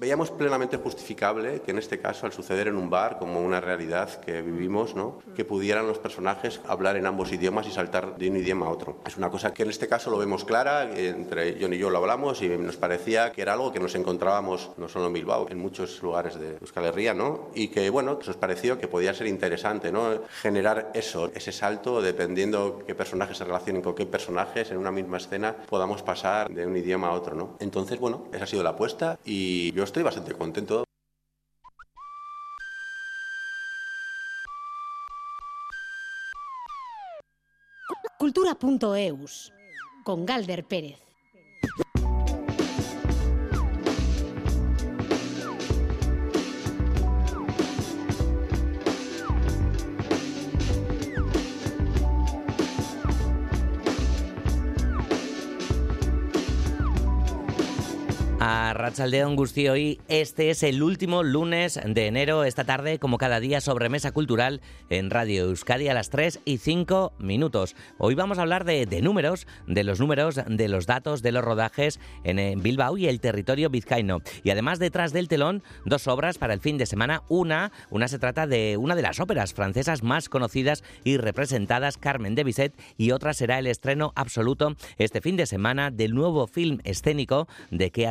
veíamos plenamente justificable que en este caso, al suceder en un bar, como una realidad que vivimos, ¿no? que pudieran los personajes hablar en ambos idiomas y saltar de un idioma a otro. Es una cosa que en este caso lo vemos clara, entre John y yo lo hablamos y nos parecía que era algo que nos encontrábamos no solo en Bilbao, en muchos lugares de Euskal Herria, ¿no? y que bueno, nos pareció que podía ser interesante ¿no? generar eso, ese salto, dependiendo qué personajes se relacionen con qué personajes en una misma escena, podamos pasar de un idioma a otro. ¿no? Entonces, bueno, esa ha sido la apuesta y yo estoy bastante contento. Cultura.eus con Galder Pérez. A Rachaldeón hoy este es el último lunes de enero, esta tarde, como cada día, sobre Mesa Cultural en Radio Euskadi a las 3 y 5 minutos. Hoy vamos a hablar de, números, de los números, de los datos, de los rodajes en Bilbao y el territorio vizcaíno. Y además, detrás del telón, dos obras para el fin de semana. Una, una se trata de una de las óperas francesas más conocidas y representadas, Carmen de Bizet, y otra será el estreno absoluto este fin de semana del nuevo film escénico de que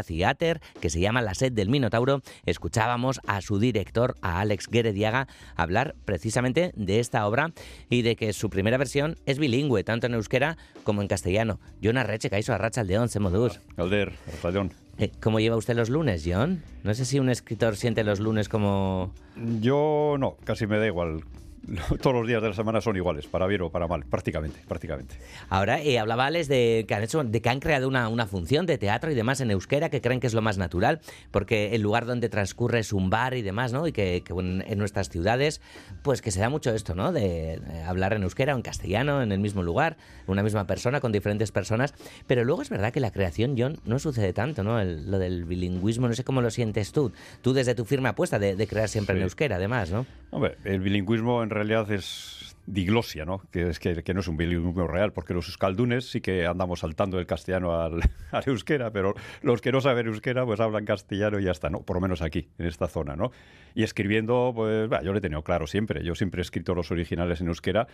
que se llama La sed del Minotauro, escuchábamos a su director, a Alex Guerediaga, hablar precisamente de esta obra y de que su primera versión es bilingüe, tanto en euskera como en castellano. John Arreche, Caiso Arracha Aldeón, Semodús. Alder, Arrachaleón. Eh, ¿Cómo lleva usted los lunes, John? No sé si un escritor siente los lunes como... Yo no, casi me da igual. todos los días de la semana son iguales, para bien o para mal, prácticamente, prácticamente. Ahora, eh, hablaba de que han hecho, de que han creado una, una, función de teatro y demás en euskera, que creen que es lo más natural, porque el lugar donde transcurre es un bar y demás, ¿no? Y que, en nuestras ciudades, pues que se da mucho esto, ¿no? De, hablar en euskera o en castellano, en el mismo lugar, una misma persona, con diferentes personas. Pero luego es verdad que la creación, John, no sucede tanto, ¿no? lo del bilingüismo, no sé cómo lo sientes tú. Tú desde tu firme apuesta de, crear siempre en euskera, además, ¿no? Hombre, el bilingüismo en realidad es diglosia, ¿no? Que, es que, no es un bilingüismo real, porque los euskaldunes sí que andamos saltando del castellano al, euskera, pero los que no saben euskera pues hablan castellano y ya está, ¿no? Por lo menos aquí, en esta zona, ¿no? Y escribiendo, pues yo lo he tenido claro siempre. Yo siempre he escrito los originales en euskera,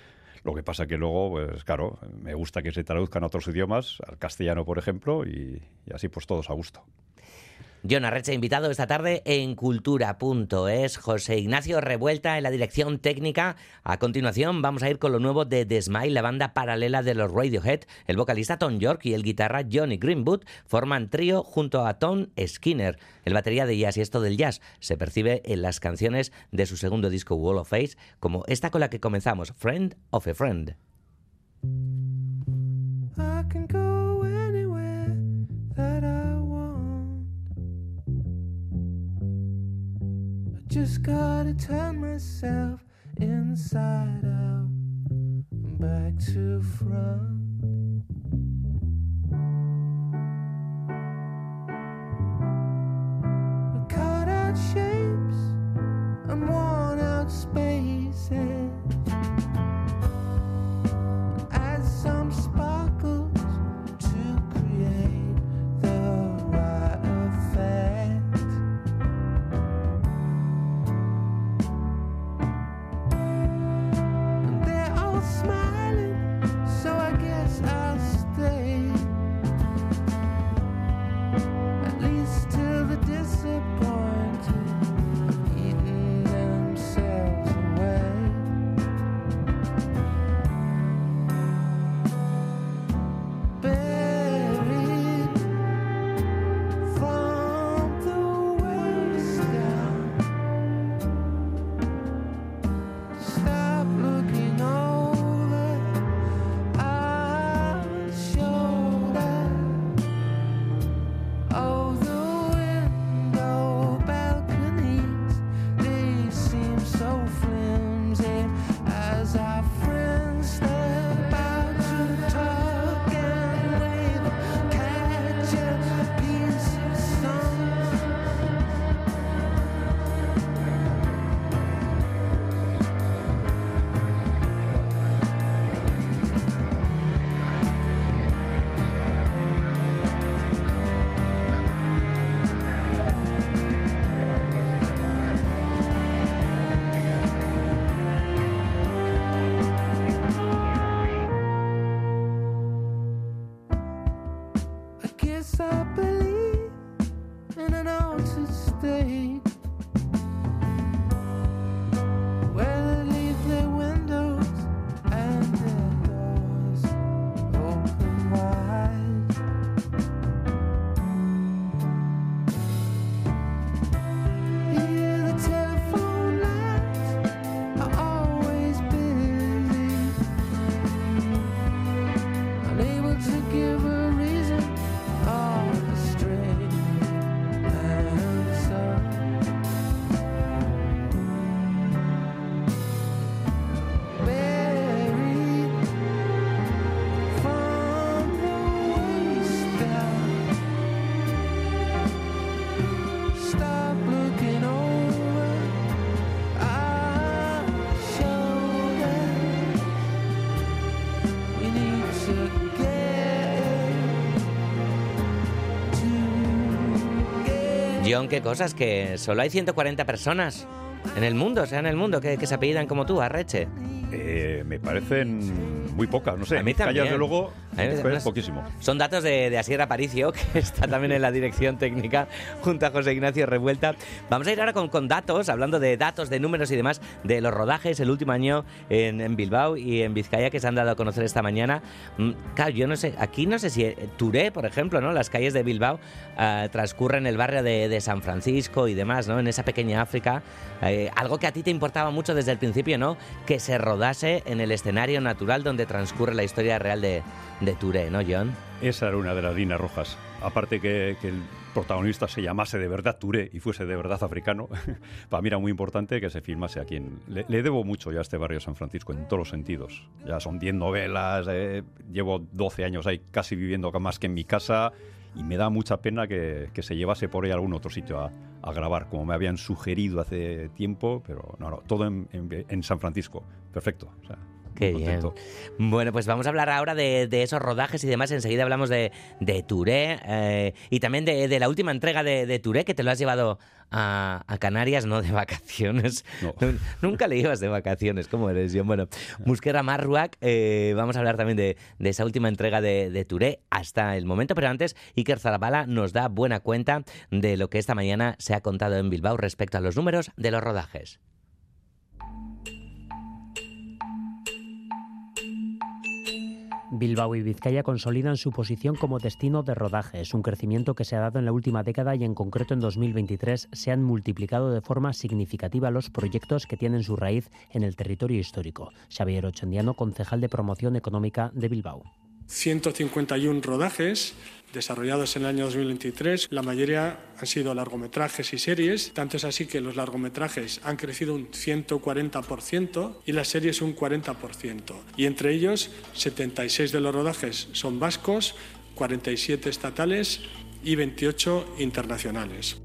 lo que pasa que luego, pues claro, me gusta que se traduzcan a otros idiomas, al castellano, por ejemplo, y así pues todos a gusto. John Arrecha, invitado esta tarde en cultura.es. José Ignacio Revuelta en la dirección técnica. A continuación vamos a ir con lo nuevo de The Smile, la banda paralela de los Radiohead. El vocalista Tom York y el guitarra Johnny Greenwood forman trío junto a Tom Skinner. El batería de jazz y esto del jazz se percibe en las canciones de su segundo disco Wall of Face, como esta con la que comenzamos, Friend of a Friend. Just gotta turn myself inside out back to front. guess I believe in an altered state. John, qué cosas, que solo hay 140 personas en el mundo, o sea, en el mundo, que, que se apellidan como tú, Arreche. Eh, me parecen muy pocas, no sé. A mí también. desde luego, Poquísimo. Son datos de, de Asier Aparicio, que está también en la dirección técnica, junto a José Ignacio Revuelta. Vamos a ir ahora con, con datos, hablando de datos, de números y demás, de los rodajes el último año en, en Bilbao y en Vizcaya que se han dado a conocer esta mañana. Mm, Claro, yo no sé, aquí no sé si eh, Touré, por ejemplo, ¿no? Las calles de Bilbao ah, transcurren el barrio de, de San Francisco y demás, ¿no? En esa pequeña África. Eh, algo que a ti te importaba mucho desde el principio, ¿no? Que se rodase en el escenario natural donde transcurre la historia real de, de Touré, ¿no, John? Esa era una de las líneas rojas. Aparte que, el protagonista se llamase de verdad Touré y fuese de verdad africano, para mí era muy importante que se filmase aquí. En, le, debo mucho ya a este barrio San Francisco en todos los sentidos. Ya son 10 novelas, eh, llevo 12 años ahí casi viviendo más que en mi casa y me da mucha pena que, se llevase por ahí a algún otro sitio a, grabar, como me habían sugerido hace tiempo, pero no, no, todo en, San Francisco. Perfecto. Qué bien. Bueno, pues vamos a hablar ahora de, de esos rodajes y demás. Enseguida hablamos de, de Touré eh, y también de, de la última entrega de, de Touré, que te lo has llevado a, a Canarias, no de vacaciones. No. Nunca le ibas de vacaciones, ¿cómo eres, John? Bueno, Musquera Marruac, eh, vamos a hablar también de, esa última entrega de, de Touré hasta el momento, pero antes Iker Zarabala nos da buena cuenta de lo que esta mañana se ha contado en Bilbao respecto a los números de los rodajes. Bilbao y Vizcaya consolidan su posición como destino de rodaje. Es un crecimiento que se ha dado en la última década y en concreto en 2023 se han multiplicado de forma significativa los proyectos que tienen su raíz en el territorio histórico. Xavier Ochendiano, concejal de promoción económica de Bilbao. 151 rodajes desarrollados en el año 2023. La mayoría han sido largometrajes y series. Tanto es así que los largometrajes han crecido un 140% y las series un 40%. Y entre ellos, 76 de los rodajes son vascos, 47 estatales y 28 internacionales.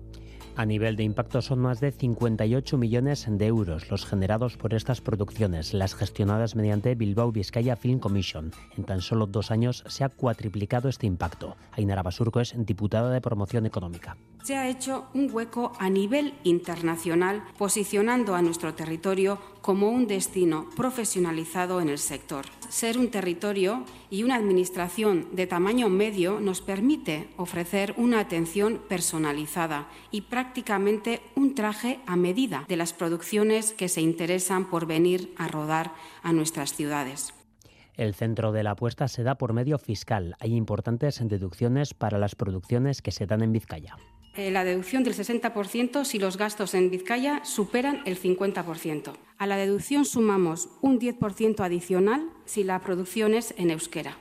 A nivel de impacto son más de 58 millones de euros los generados por estas producciones, las gestionadas mediante Bilbao Vizcaya Film Commission. En tan solo dos años se ha cuatriplicado este impacto. Ainara Basurco es diputada de promoción económica. Se ha hecho un hueco a nivel internacional, posicionando a nuestro territorio como un destino profesionalizado en el sector. Ser un territorio y una administración de tamaño medio nos permite ofrecer una atención personalizada y prácticamente un traje a medida de las producciones que se interesan por venir a rodar a nuestras ciudades. El centro de la apuesta se da por medio fiscal. Hay importantes deducciones para las producciones que se dan en Vizcaya. Eh, la deducción del 60% si los gastos en Vizcaya superan el 50%. A la deducción sumamos un 10% adicional si la producción es en euskera.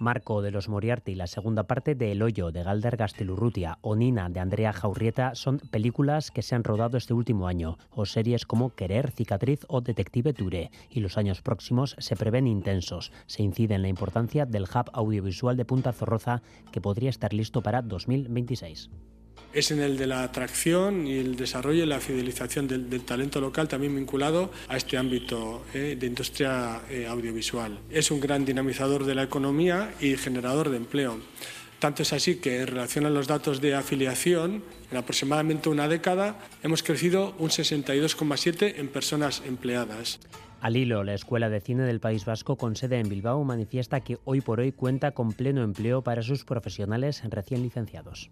Marco de los Moriarty, la segunda parte de El Hoyo de Galder Gastelurrutia o Nina de Andrea Jaurrieta son películas que se han rodado este último año, o series como Querer, Cicatriz o Detective Touré, y los años próximos se prevén intensos. Se incide en la importancia del hub audiovisual de Punta Zorroza, que podría estar listo para 2026 es en el de la atracción y el desarrollo y la fidelización del, talento local, también vinculado a este ámbito eh, de industria eh, audiovisual. Es un gran dinamizador de la economía y generador de empleo. Tanto es así que en relación a los datos de afiliación, en aproximadamente una década hemos crecido un 62,7 en personas empleadas. Al hilo, la Escuela de Cine del País Vasco, con sede en Bilbao, manifiesta que hoy por hoy cuenta con pleno empleo para sus profesionales recién licenciados.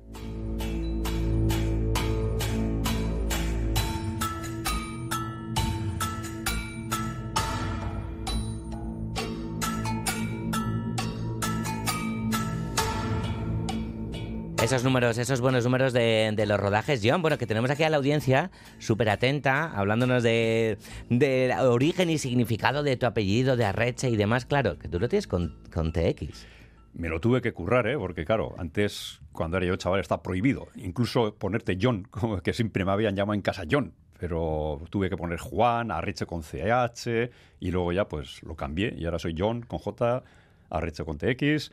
Esos números, esos buenos números de, los rodajes, John. Bueno, que tenemos aquí a la audiencia súper atenta, hablándonos de, de origen y significado de tu apellido, de Arreche y demás. Claro, que tú lo tienes con, con TX. Me lo tuve que currar, ¿eh? porque claro, antes, cuando era yo chaval, está prohibido. Incluso ponerte John, como que siempre me habían llamado en casa John. Pero tuve que poner Juan, Arreche con CH, y luego ya pues lo cambié. Y ahora soy John con J, Arreche con TX.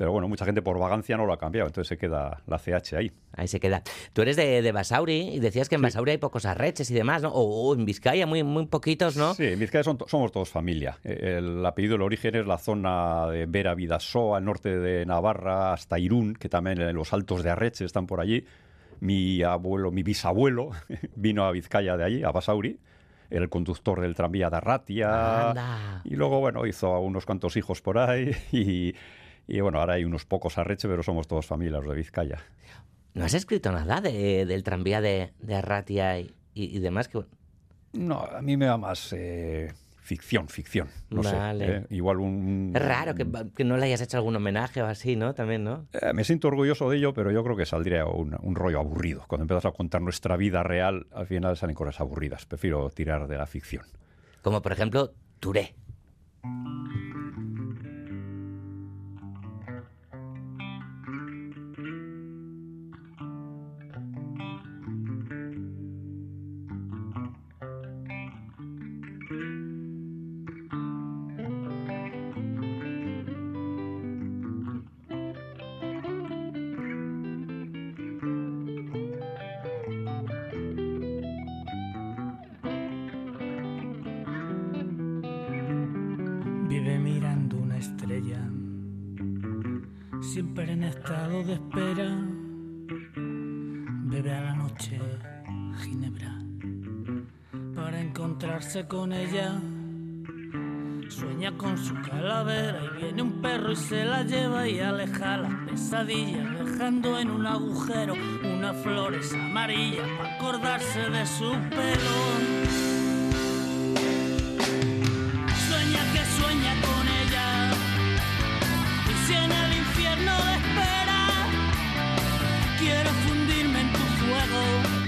Pero bueno, mucha gente por vagancia no lo ha cambiado, entonces se queda la CH ahí. Ahí se queda. Tú eres de, de Basauri y decías que en Basauri hay pocos arreches y demás, ¿no? O, o en Vizcaya muy, muy poquitos, ¿no? Sí, en Vizcaya son somos todos familia. Eh, El apellido, el origen es la zona de Vera Vidasoa, al norte de Navarra, hasta Irún, que también en los altos de Arreche están por allí. Mi abuelo, mi bisabuelo vino a Vizcaya de allí, a Basauri. El conductor del tranvía de Arratia. Anda. Y luego, bueno, hizo unos cuantos hijos por ahí. Y, y, bueno, ahora hay unos pocos Arreche, pero somos todos familia, los de Vizcaya. No has escrito nada de- del tranvía de, de Arratia y, y- y demás. Que, No, a mí me da más eh, ficción, ficción. No Vale. sé. eh, igual un... es raro que, que no le hayas hecho algún homenaje o así, ¿no? También, ¿no? Eh, me siento orgulloso de ello, pero yo creo que saldría un, un rollo aburrido. Cuando empiezas a contar nuestra vida real, al final salen cosas aburridas. Prefiero tirar de la ficción. Como por ejemplo, Touré. Siempre en estado de espera. Bebe a la noche ginebra para encontrarse con ella. Sueña con su calavera y viene un perro y se la lleva y aleja las pesadillas, dejando en un agujero unas flores amarillas para acordarse de su pelo.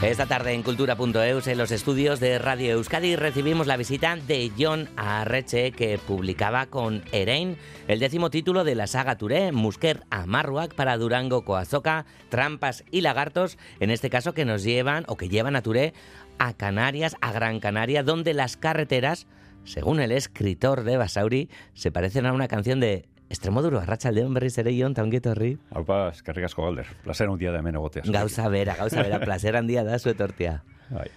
Esta tarde en Cultura.eus, en los estudios de Radio Euskadi, recibimos la visita de John Arreche, que publicaba con Erein el décimo título de la saga Touré, Musker a Marruac para Durango, Coazoca, Trampas y Lagartos, en este caso que nos llevan o que llevan a Touré a Canarias, a Gran Canaria, donde las carreteras, según el escritor de Basauri, se parecen a una canción de Extremoduro, Arratsaldeon berriz ere Jon, ta ongi etorri. Aupa, eskerrik asko galder. Placer un día de ameno gotea. Gauza bera, gauza bera, placer handia da zu etortea. Ay.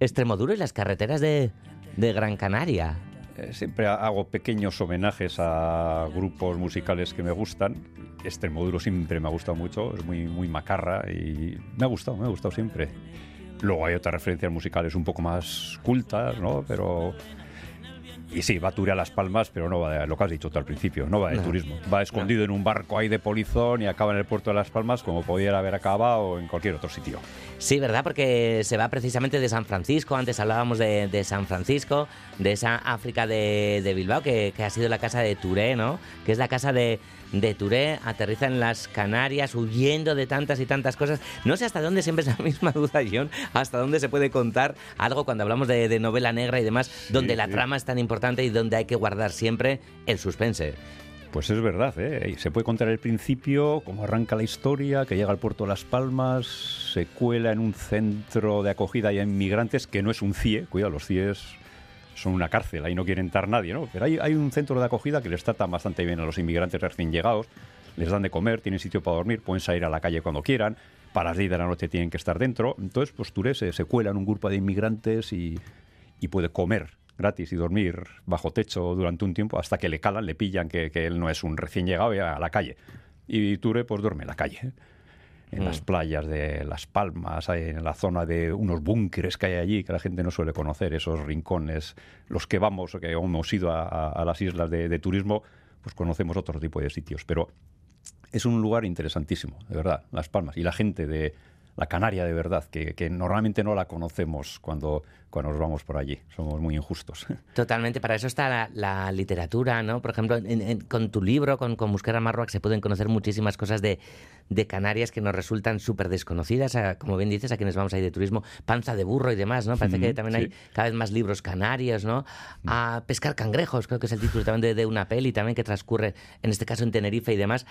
Extremoduro y las carreteras de, de Gran Canaria. Eh, siempre hago pequeños homenajes a grupos musicales que me gustan. Extremoduro siempre me ha gustado mucho, es muy, muy macarra y me ha gustado, me ha gustado siempre. Luego hay otras referencias musicales un poco más cultas, ¿no? Pero... Y sí, va a Las Palmas, pero no va de lo que has dicho tú al principio, no va de No. turismo. Va escondido en un barco ahí de polizón y acaba en el puerto de Las Palmas como pudiera haber acabado en cualquier otro sitio. Sí, ¿verdad? Porque se va precisamente de San Francisco. Antes hablábamos de, de San Francisco, de esa África de, de Bilbao, que, que ha sido la casa de Touré, ¿no? Que es la casa de, de Touré. Aterriza en las Canarias, huyendo de tantas y tantas cosas. No sé hasta dónde, siempre es la misma duda, John, hasta dónde se puede contar algo cuando hablamos de, de novela negra y demás, donde la sí. trama es tan importante y donde hay que guardar siempre el suspense. Pues es verdad, ¿eh? Se puede contar el principio, cómo arranca la historia, que llega al puerto de Las Palmas, se cuela en un centro de acogida y inmigrantes que no es un CIE, cuidado, los CIEs son una cárcel, ahí no quiere entrar nadie, ¿no? Pero hay, hay un centro de acogida que les trata bastante bien a los inmigrantes recién llegados, les dan de comer, tienen sitio para dormir, pueden salir a la calle cuando quieran, para las 10 de la noche tienen que estar dentro, entonces pues Touré se, se cuela en un grupo de inmigrantes y, y puede comer gratis y dormir bajo techo durante un tiempo hasta que le calan, le pillan que, que él no es un recién llegado y a la calle. Y Touré pues duerme en la calle. En Mm. las playas de Las Palmas, en la zona de unos búnkeres que hay allí que la gente no suele conocer, esos rincones, los que vamos, que hemos ido a, a- a las islas de, de turismo, pues conocemos otro tipo de sitios, pero es un lugar interesantísimo, de verdad, Las Palmas. Y la gente de la canaria de verdad, que, que, normalmente no la conocemos cuando, cuando nos vamos por allí. Somos muy injustos. Totalmente, para eso está la, literatura, ¿no? Por ejemplo, con tu libro, con, con Busquera Marroac, se pueden conocer muchísimas cosas de, de Canarias que nos resultan súper desconocidas, como bien dices, a quienes vamos ahí de turismo, panza de burro y demás, ¿no? Parece que también hay cada vez más libros canarios, ¿no? Mm. A pescar cangrejos, creo que es el título también de, de una peli también que transcurre, en este caso en Tenerife y demás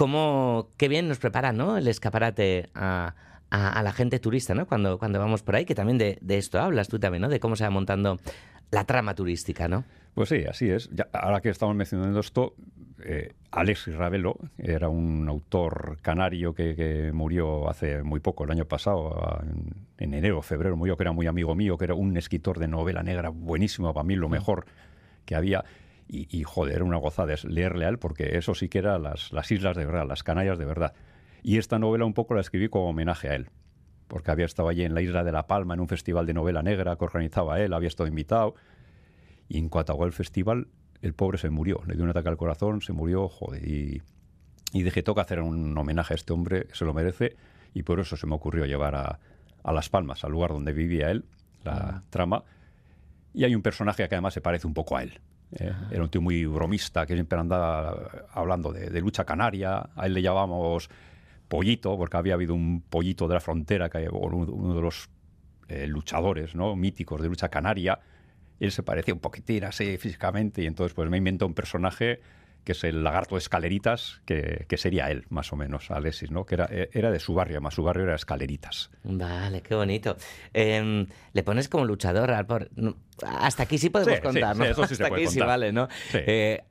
cómo, qué bien nos prepara ¿no? el escaparate a, la gente turista, ¿no? Cuando, cuando vamos por ahí, que también de, esto hablas tú también, ¿no? De cómo se va montando la trama turística, ¿no? Pues sí, así es. ahora que estamos mencionando esto, eh, Alexis Ravelo era un autor canario que, murió hace muy poco, el año pasado, en, en enero, febrero, murió, que era muy amigo mío, que era un escritor de novela negra buenísimo, para mí lo mejor que había. Y, joder, era una gozada leerle a él porque eso sí que era las, las islas de verdad, las Canarias de verdad. Y esta novela un poco la escribí como homenaje a él, porque había estado allí en la isla de La Palma en un festival de novela negra que organizaba él, había estado invitado. Y en cuanto acabó el festival, el pobre se murió, le dio un ataque al corazón, se murió, joder. Y, y dije, toca hacer un homenaje a este hombre, se lo merece. Y por eso se me ocurrió llevar a, a Las Palmas, al lugar donde vivía él, la ah. trama. Y hay un personaje que además se parece un poco a él. Eh, era un tío muy bromista que siempre andaba hablando de, lucha canaria. A él le llamábamos Pollito, porque había habido un pollito de la frontera, que uno de los eh, luchadores ¿no? míticos de lucha canaria. Él se parecía un poquitín así físicamente, y entonces pues me inventó un personaje que es el lagarto de escaleritas, que, sería él, más o menos, Alexis, ¿no? Que era, era de su barrio, más su barrio era escaleritas. Vale, qué bonito. Em, le pones como luchador, hasta aquí sí podemos contar, ¿no? eso sí hasta aquí sí vale, ¿no? Eh,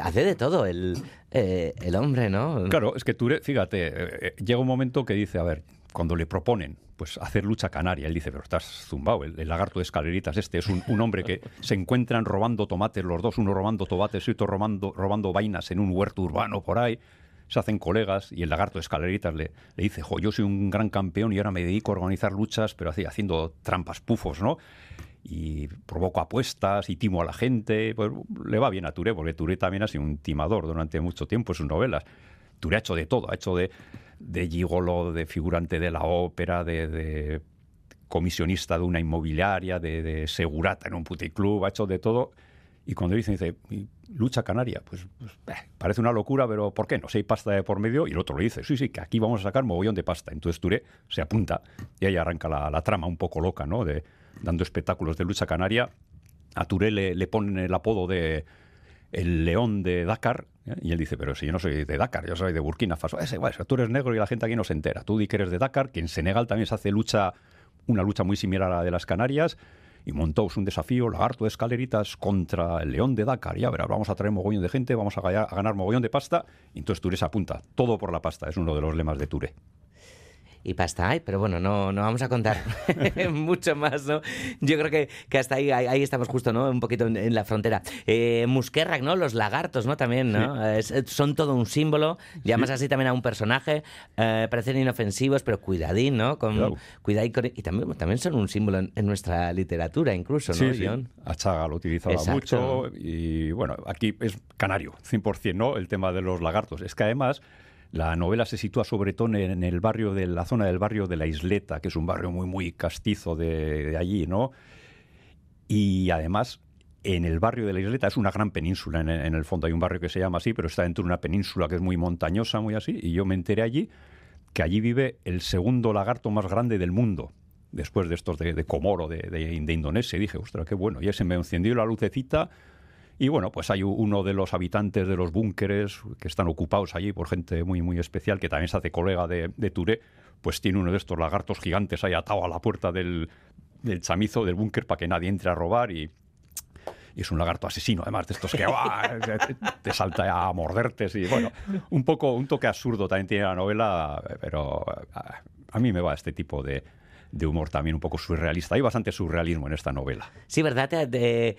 hace de todo el, eh, el hombre, ¿no? Claro, es que tú, fíjate, eh, llega un momento que dice, a ver, cuando le proponen pues hacer lucha canaria, él dice, pero estás zumbado, el, lagarto de escaleritas este es un, hombre que se encuentran robando tomates los dos, uno robando tomates y otro robando, robando vainas en un huerto urbano por ahí, se hacen colegas y el lagarto de escaleritas le, le dice, jo, yo soy un gran campeón y ahora me dedico a organizar luchas, pero haciendo trampas pufos, ¿no? y provoco apuestas y timo a la gente. Pues le va bien a Touré, porque Touré también ha sido un timador durante mucho tiempo en sus novelas. Touré ha hecho de todo, ha hecho de gigolo, de figurante de la ópera, de, comisionista de una inmobiliaria, de, segurata en un puticlub, ha hecho de todo. Y cuando dicen, dice, lucha canaria, pues, pues eh, parece una locura, pero ¿por qué no? Si hay pasta de por medio, y el otro le dice, sí, sí, que aquí vamos a sacar mogollón de pasta. Entonces Touré se apunta y ahí arranca la, trama un poco loca, ¿no? De, dando espectáculos de lucha canaria. A Touré le, le ponen el apodo de el león de Dakar, ¿eh? y él dice, pero si yo no soy de Dakar, yo soy de Burkina Faso. Es igual, tú eres negro y la gente aquí no se entera. Tú di que eres de Dakar, que en Senegal también se hace lucha, una lucha muy similar a la de las Canarias, y montó un desafío, lagarto de escaleritas contra el león de Dakar. Ya verás, vamos a traer mogollón de gente, vamos a, ganar mogollón de pasta, y entonces Touré se apunta. Todo por la pasta, es uno de los lemas de Touré y pasta hay, pero bueno, no, no vamos a contar mucho más, ¿no? Yo creo que, que hasta ahí, ahí, estamos justo, ¿no? Un poquito en, la frontera. Eh, Muskerrak, ¿no? Los lagartos, ¿no? También, ¿no? son todo un símbolo, llamas así también a un personaje, eh, parecen inofensivos, pero cuidadín, ¿no? Con, cuidadín y también, también son un símbolo en, nuestra literatura, incluso, ¿no, sí, Achaga lo utilizaba mucho y, bueno, aquí es canario, 100%, ¿no? El tema de los lagartos. Es que además la novela se sitúa sobre todo en el barrio de la zona del barrio de la Isleta, que es un barrio muy muy castizo de, allí, ¿no? Y además en el barrio de la Isleta es una gran península, en, el fondo hay un barrio que se llama así, pero está dentro de una península que es muy montañosa, muy así, y yo me enteré allí que allí vive el segundo lagarto más grande del mundo, después de estos de, Comoro, de, de, Indonesia, dije, ostras, qué bueno, y se me encendió la lucecita y bueno, pues hay uno de los habitantes de los búnkeres que están ocupados allí por gente muy, muy especial, que también se hace colega de, de Touré, pues tiene uno de estos lagartos gigantes ahí atado a la puerta del, del chamizo del búnker para que nadie entre a robar y, es un lagarto asesino, además de estos que te salta a morderte. Y bueno, un poco un toque absurdo también tiene la novela, pero a, a mí me va este tipo de, de humor también un poco surrealista. Hay bastante surrealismo en esta novela. Sí, ¿verdad? Te,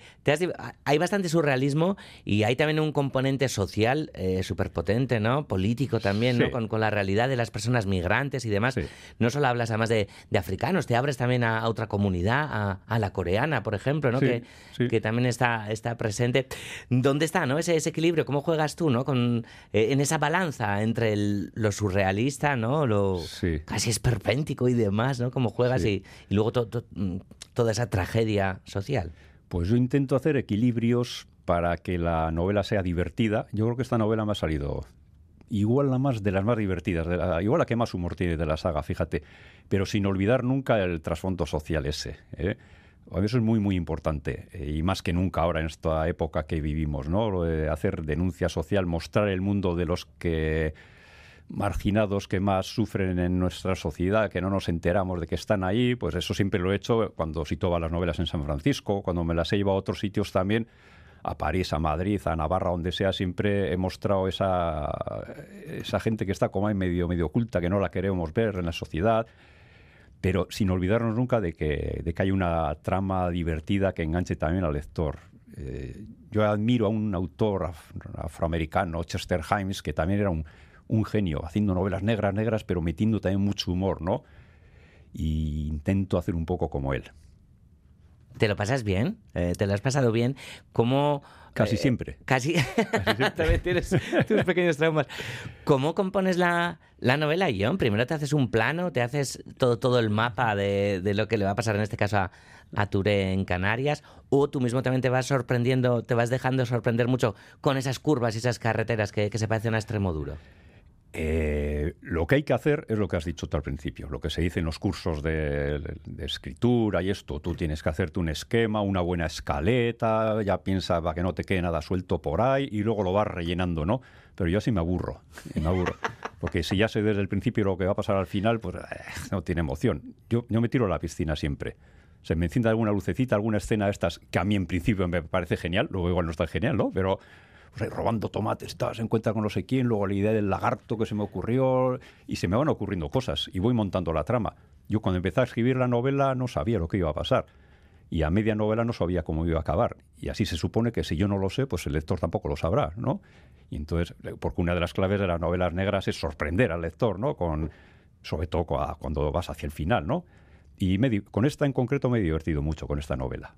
hay bastante surrealismo y hay también un componente social eh, súper potente, ¿no? Político también, ¿no? Con, la realidad de las personas migrantes y demás. No solo hablas además de, africanos, te abres también a, otra comunidad, a, la coreana, por ejemplo, ¿no? que, que, también está, está presente. ¿Dónde está, no? Ese, ese equilibrio, ¿cómo juegas tú, ¿no? Con, eh, en esa balanza entre lo surrealista, ¿no? Lo casi esperpéntico y demás, ¿no? Como juegas y, luego mm, toda esa tragedia social. Pues yo intento hacer equilibrios para que la novela sea divertida. Yo creo que esta novela me ha salido igual la más de las más divertidas, igual la que más humor tiene de la saga, fíjate, pero sin olvidar nunca el trasfondo social ese. ¿eh? Eso es muy, muy importante, eh, y más que nunca ahora en esta época que vivimos, ¿no? hacer denuncia social, mostrar el mundo de los que marginados que más sufren en nuestra sociedad, que no nos enteramos de que están ahí, pues eso siempre lo he hecho cuando cito las novelas en San Francisco, cuando me las he llevado a otros sitios también, a París, a Madrid, a Navarra, donde sea, siempre he mostrado esa, esa gente que está como ahí medio, medio oculta, que no la queremos ver en la sociedad, pero sin olvidarnos nunca de que, de que hay una trama divertida que enganche también al lector. Eh, yo admiro a un autor afroamericano, Chester Himes, que también era un, un genio, haciendo novelas negras, negras, pero metiendo también mucho humor, ¿no? Y intento hacer un poco como él. ¿Te lo pasas bien? Eh, ¿Te lo has pasado bien? ¿Cómo...? Casi eh, siempre. Casi, también tienes tus pequeños traumas. ¿Cómo compones la, novela, John? Primero te haces un plano, te haces todo, todo el mapa de, lo que le va a pasar en este caso a, a Touré en Canarias, o tú mismo también te vas sorprendiendo, te vas dejando sorprender mucho con esas curvas y esas carreteras que, que se parecen a extremo duro. Eh, lo que hay que hacer es lo que has dicho tú al principio, lo que se dice en los cursos de, escritura y esto. Tú tienes que hacerte un esquema, una buena escaleta, ya piensa para que no te quede nada suelto por ahí y luego lo vas rellenando, ¿no? Pero yo así me aburro, me aburro. Porque si ya sé desde el principio lo que va a pasar al final, pues eh, no tiene emoción. Yo, yo me tiro a la piscina siempre. Se me enciende alguna lucecita, alguna escena de estas que a mí en principio me parece genial, luego igual no está genial, ¿no? Pero pues robando tomates, se encuentra con no sé quién, luego la idea del lagarto que se me ocurrió, y se me van ocurriendo cosas, y voy montando la trama. Yo cuando empecé a escribir la novela no sabía lo que iba a pasar, y a media novela no sabía cómo iba a acabar. Y así se supone que si yo no lo sé, pues el lector tampoco lo sabrá, ¿no? Y entonces, porque una de las claves de las novelas negras es sorprender al lector, ¿no? Con, sobre todo cuando vas hacia el final, ¿no? Y con esta en concreto me he divertido mucho con esta novela.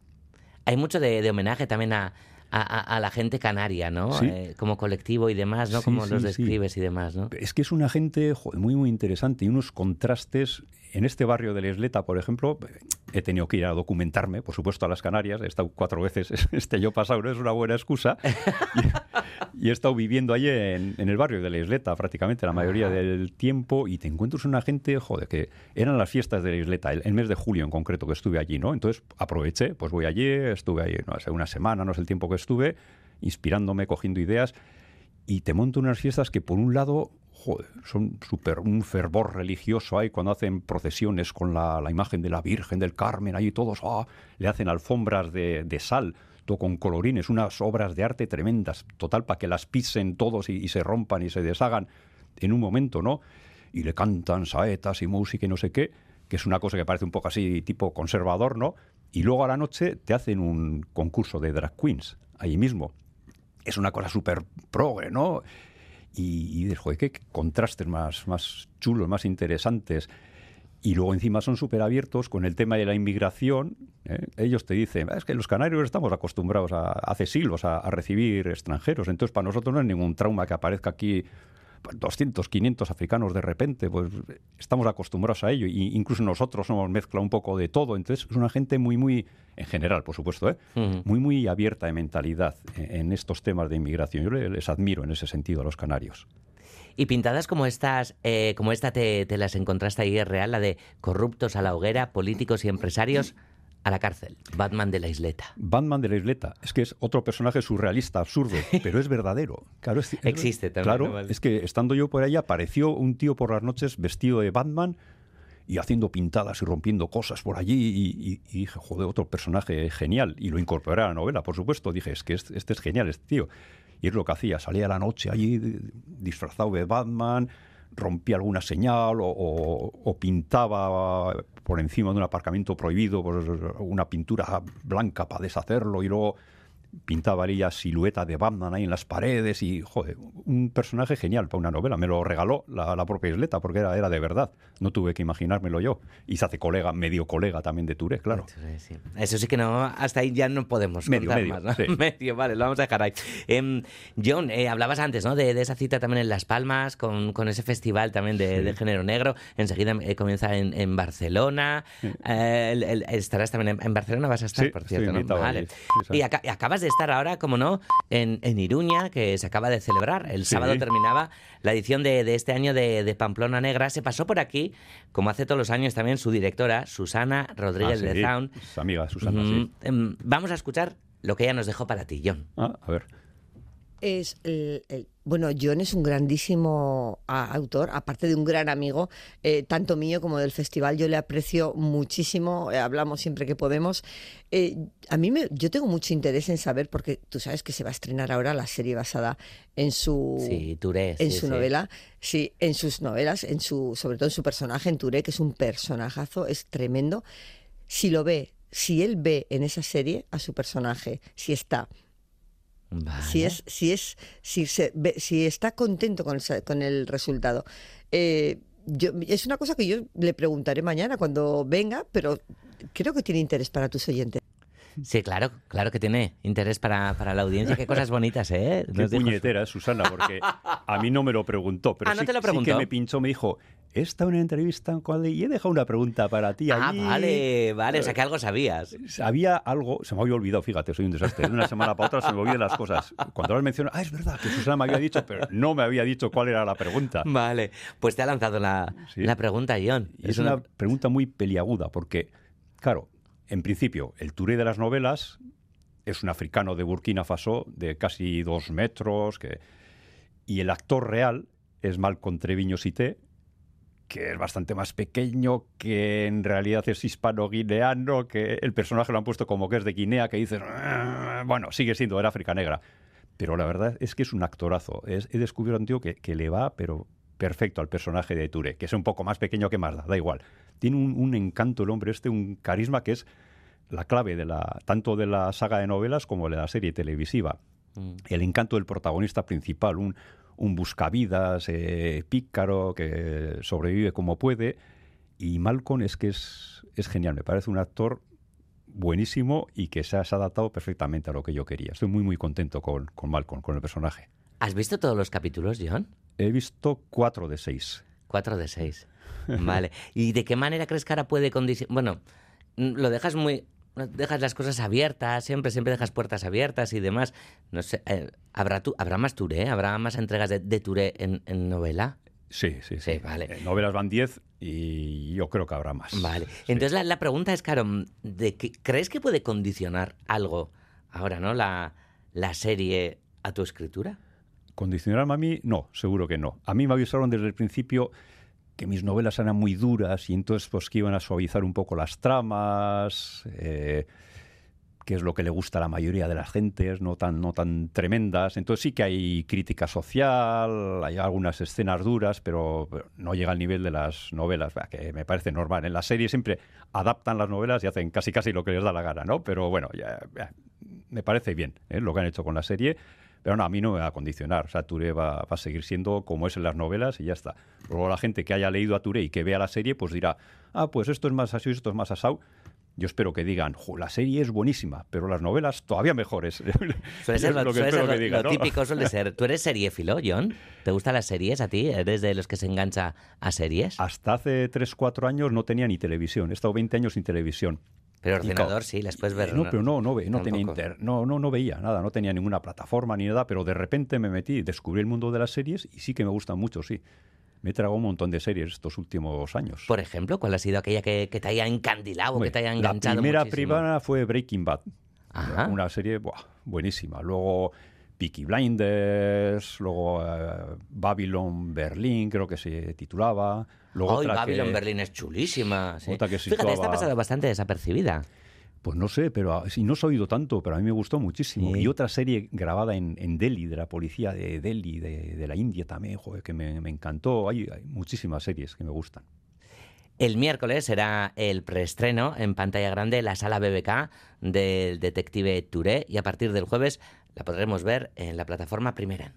Hay mucho de homenaje también a, a, la gente canaria, ¿no? Eh, como colectivo y demás, ¿no? como los describes y demás, ¿no? Es que es una gente muy, muy interesante y unos contrastes. En este barrio de la Isleta, por ejemplo, he tenido que ir a documentarme, por supuesto, a las Canarias. He estado cuatro veces este yo pasado, no es una buena excusa. Y, he estado viviendo allí en, el barrio de la Isleta prácticamente la mayoría del tiempo y te encuentras una gente, joder, que eran las fiestas de la Isleta, el, mes de julio en concreto que estuve allí, ¿no? Entonces aproveché, pues voy allí, estuve allí, no sé, una semana, no sé el tiempo que estuve, inspirándome, cogiendo ideas y te monto unas fiestas que por un lado son súper un fervor religioso ahí cuando hacen procesiones con la, imagen de la Virgen del Carmen, ahí todos ah, le hacen alfombras de, sal, todo con colorines, unas obras de arte tremendas, total para que las pisen todos y, se rompan y se deshagan en un momento, ¿no? Y le cantan saetas y música no sé qué, que es una cosa que parece un poco así tipo conservador, ¿no? Y luego a la noche te hacen un concurso de drag queens, ahí mismo. Es una cosa súper progre, ¿no? y, y dices, joder, qué contrastes más, más chulos, más interesantes. Y luego encima son súper abiertos con el tema de la inmigración. ¿eh? Ellos te dicen, es que los canarios estamos acostumbrados a, hace siglos a, recibir extranjeros, entonces para nosotros no es ningún trauma que aparezca aquí 200, 500 africanos de repente, pues estamos acostumbrados a ello. Y incluso nosotros somos mezcla un poco de todo. Entonces es una gente muy, muy, en general, por supuesto, ¿eh? muy, muy abierta de mentalidad en estos temas de inmigración. Yo les admiro en ese sentido a los canarios. Y pintadas como estas, eh, como esta te, te, las encontraste ahí, es real, la de corruptos a la hoguera, políticos y empresarios a la cárcel. Batman de la isleta. Batman de la isleta. Es que es otro personaje surrealista, absurdo, pero es verdadero. Claro, Existe también. Claro, es que estando yo por ahí apareció un tío por las noches vestido de Batman y haciendo pintadas y rompiendo cosas por allí y, dije, joder, otro personaje genial. Y lo incorporé a la novela, por supuesto. Dije, es que este, este es genial, este tío. Y es lo que hacía, salía a la noche allí disfrazado de Batman, rompía alguna señal o, o- o pintaba por encima de un aparcamiento prohibido pues, una pintura blanca para deshacerlo y luego pintaba ella silueta de Batman ahí en las paredes y, joder, un personaje genial para una novela. Me lo regaló la, la propia Isleta porque era, era de verdad. No tuve que imaginármelo yo. Y se hace colega, medio colega también de Touré, claro. Sí. Eso sí que no, hasta ahí ya no podemos Medio, contar medio, más. ¿no? sí. medio, vale, lo vamos a dejar ahí. Em, John, eh, hablabas antes ¿no? de, de esa cita también en Las Palmas, con, con ese festival también de, de género negro. Enseguida eh, comienza en, en Barcelona. Eh, el- el- estarás también en, en Barcelona, vas a estar, Sí, por cierto. ¿no? Vale. Sí, y acabas de estar ahora, como no, en, en Iruña, que se acaba de celebrar. El Sí. sábado terminaba la edición de, de este año de, de Pamplona Negra. Se pasó por aquí, como hace todos los años también, su directora, Susana Rodríguez Ah, sí, de Zaun. es amiga Susana, Mm, sí. em, vamos a escuchar lo que ella nos dejó para ti, John. Ah, a ver. Es el- el- bueno, John es un grandísimo autor, aparte de un gran amigo, eh, tanto mío como del festival. Yo le aprecio muchísimo, eh, hablamos siempre que podemos. Eh, a mí me, yo tengo mucho interés en saber, porque tú sabes que se va a estrenar ahora la serie basada en su, Sí, Touré. en sí, su sí. novela, sí, en sus novelas, en su, sobre todo en su personaje, en Touré, que es un personajazo, es tremendo. Si lo ve, si él ve en esa serie a su personaje, si está Vale. si es si es si se ve- si está contento con el, con el resultado Eh, yo, es una cosa que yo le preguntaré mañana cuando venga pero creo que tiene interés para tus oyentes Sí, claro, claro que tiene interés para, para la audiencia. Qué cosas bonitas, ¿eh? Qué Nos dijo- puñetera Susana, porque a mí no me lo preguntó, pero Ah, ¿no sí, te lo sí preguntó? que me pinchó, me dijo, esta es una entrevista en cual y he dejado una pregunta para ti Ah, allí". vale, vale, o sea que algo sabías. Había algo, se me había olvidado, fíjate, soy un desastre. De una semana para otra se me olvidan las cosas. Cuando ahora menciono, ah, es verdad que Susana me había dicho, pero no me había dicho cuál era la pregunta. Vale, pues te ha lanzado la, Sí. la pregunta, John. Es una pregunta muy peliaguda, porque, claro, en principio, el Touré de las novelas es un africano de Burkina Faso de casi dos metros, que... y el actor real es Malcolm Treviño Sité, que es bastante más pequeño, que en realidad es hispano-guineano, que el personaje lo han puesto como que es de Guinea, que dices, "Ah", bueno, sigue siendo de África Negra. Pero la verdad es que es un actorazo. Es- he descubierto un tío que, que le va, pero perfecto al personaje de Touré, que es un poco más pequeño que Mazda, da igual. Tiene un, un encanto el hombre este, un carisma que es la clave de la, tanto de la saga de novelas como de la serie televisiva. Mm. El encanto del protagonista principal, un, un buscavidas eh, pícaro que sobrevive como puede. Y Malcolm es que es, es genial, me parece un actor buenísimo y que se ha, adaptado perfectamente a lo que yo quería. Estoy muy, muy contento con, con Malcolm, con el personaje. ¿Has visto todos los capítulos, John? He visto cuatro de seis. Cuatro de seis. Vale. ¿Y de qué manera crees que ahora puede condicionar? Bueno, lo dejas muy. Dejas las cosas abiertas, siempre, siempre dejas puertas abiertas y demás. No sé, eh, ¿habrá, tu, ¿habrá más Touré? ¿Habrá más entregas de, de Touré en, en novela? Sí, sí, sí. Sí, vale. Eh, novelas van 10 y yo creo que habrá más. Vale. Sí. Entonces la, la pregunta es, claro, ¿de qué, ¿crees que puede condicionar algo ahora, no? La, la serie a tu escritura. ¿Condicionarme a mí? No, seguro que no. A mí me avisaron desde el principio que mis novelas eran muy duras y entonces pues que iban a suavizar un poco las tramas, eh, que es lo que le gusta a la mayoría de las gentes, no tan, no tan tremendas. Entonces sí que hay crítica social, hay algunas escenas duras, pero, no llega al nivel de las novelas, que me parece normal. En la serie siempre adaptan las novelas y hacen casi casi lo que les da la gana, ¿no? Pero bueno, ya, me parece bien ¿eh? lo que han hecho con la serie. Pero no, a mí no me va a condicionar. O sea, Touré va, va a seguir siendo como es en las novelas y ya está. Luego la gente que haya leído a Touré y que vea la serie, pues dirá, ah, pues esto es más así, esto es más asado. Yo espero que digan, "Jo, la serie es buenísima, pero las novelas todavía mejores. Suele ser lo, lo que suele espero ser lo- que digan, lo ¿no? típico, suele ser. ¿Tú eres seriéfilo, John? ¿Te gustan las series a ti? ¿Eres de los que se engancha a series? Hasta hace 3, 4 años no tenía ni televisión. He estado 20 años sin televisión. Pero Y ordenador sí, las puedes ver. No, pero no, no, no tenía inter, no, no, no veía nada, no tenía ninguna plataforma ni nada, pero de repente me metí, descubrí el mundo de las series y sí que me gustan mucho, sí. Me he tragado un montón de series estos últimos años. Por ejemplo, ¿cuál ha sido aquella que, que te haya encandilado, Hombre, que te haya la enganchado primera muchísimo? privada fue Breaking Bad. Ajá. Una serie buah, buenísima. Luego Peaky Blinders, luego eh, Babylon Berlín, creo que se titulaba. Luego Ay, otra Babylon que- Berlin es chulísima. sí. otra que se Fíjate, esta ha situaba- pasado bastante desapercibida. Pues no sé, pero si no he oído tanto, pero a mí me gustó muchísimo. Y otra serie grabada en, Delhi, de la policía de Delhi, de, la India también, joder, que me, encantó. Hay, hay, muchísimas series que me gustan. El miércoles será el preestreno en pantalla grande la sala BBK del detective Touré y a partir del jueves la podremos ver en la plataforma Primera.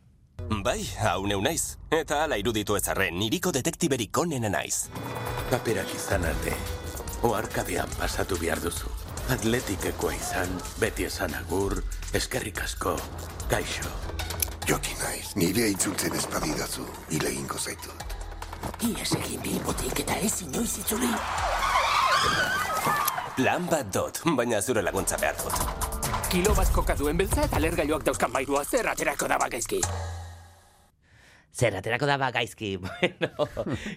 Bai, hau neu naiz. Eta ala iruditu ezarren, niriko detektiberik onena naiz. Paperak izan arte, oarkadean pasatu behar duzu. Atletikekoa izan, beti esan agur, eskerrik asko, gaixo. Joki naiz, nire itzultzen espadidazu, hile ingo zaitu. Ies egin bilbotik eta ez inoiz itzuli. Plan bat dot, baina zure laguntza behar dut. Kilo bat kokatuen beltza eta lergailuak dauzkan bairua zer aterako da bagaizki. Será daba Gaisky. Bueno,